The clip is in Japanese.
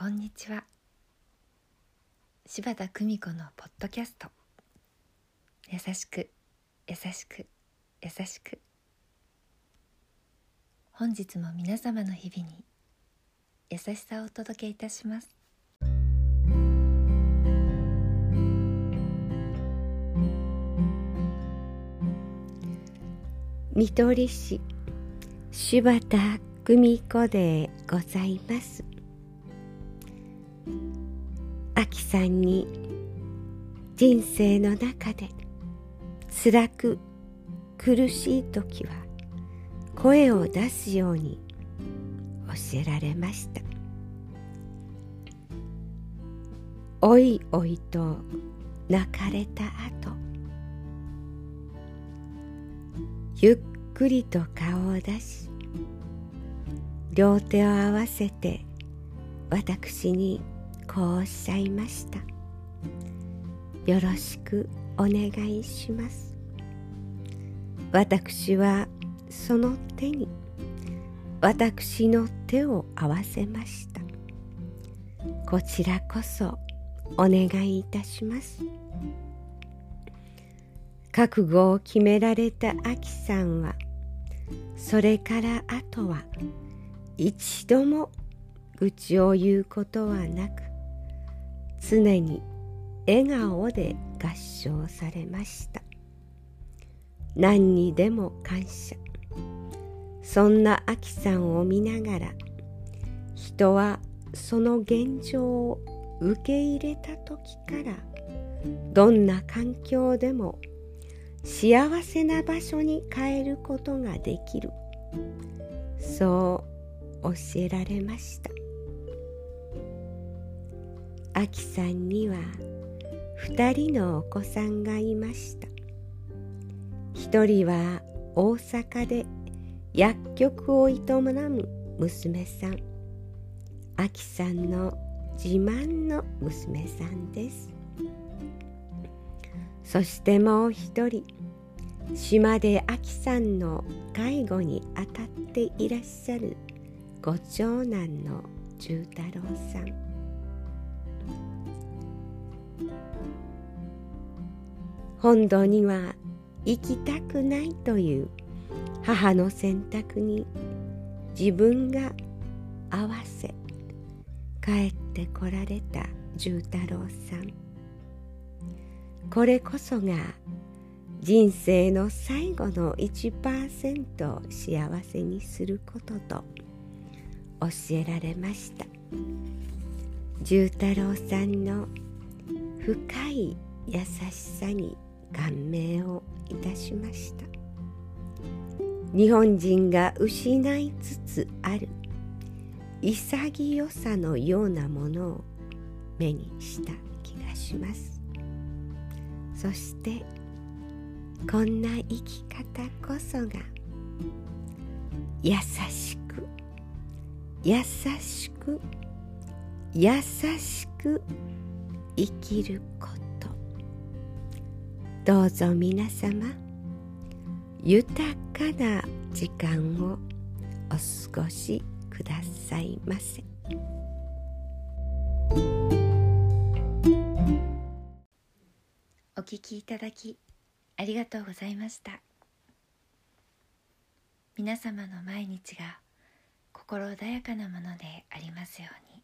こんにちは。柴田久美子のポッドキャスト。優しく優しく優しく。本日も皆様の日々に優しさをお届けいたします。見取り師柴田久美子でございます。あきさんに人生の中で辛く苦しい時は声を出すように教えられました。おいおいと泣かれた後ゆっくりと顔を出し両手を合わせて私にこうおっしゃいました。よろしくお願いします。私はその手に私の手を合わせました。こちらこそお願いいたします。覚悟を決められたあきさんはそれからあとは一度も愚痴を言うことはなく常に笑顔で合唱されました。何にでも感謝。そんなあきさんを見ながら人はその現状を受け入れた時からどんな環境でも幸せな場所に変えることができる。そう教えられました。あきさんには2人のお子さんがいました。一人は大阪で薬局を営む娘さん。あきさんの自慢の娘さんです。そしてもう一人島であきさんの介護に当たっていらっしゃるご長男の重太郎さん。本土には行きたくないという母の選択に自分が合わせ帰ってこられた重太郎さん。これこそが人生の最後の1%を幸せにすることと教えられました。重太郎さんの深い優しさに感銘をいたしました。日本人が失いつつある。潔さのようなものを目にした気がします。そしてこんな生き方こそが優しく優しく優しく生きること。どうぞ皆様豊かな時間をお過ごしくださいませ。お聞きいただきありがとうございました。皆様の毎日が心穏やかなものでありますように。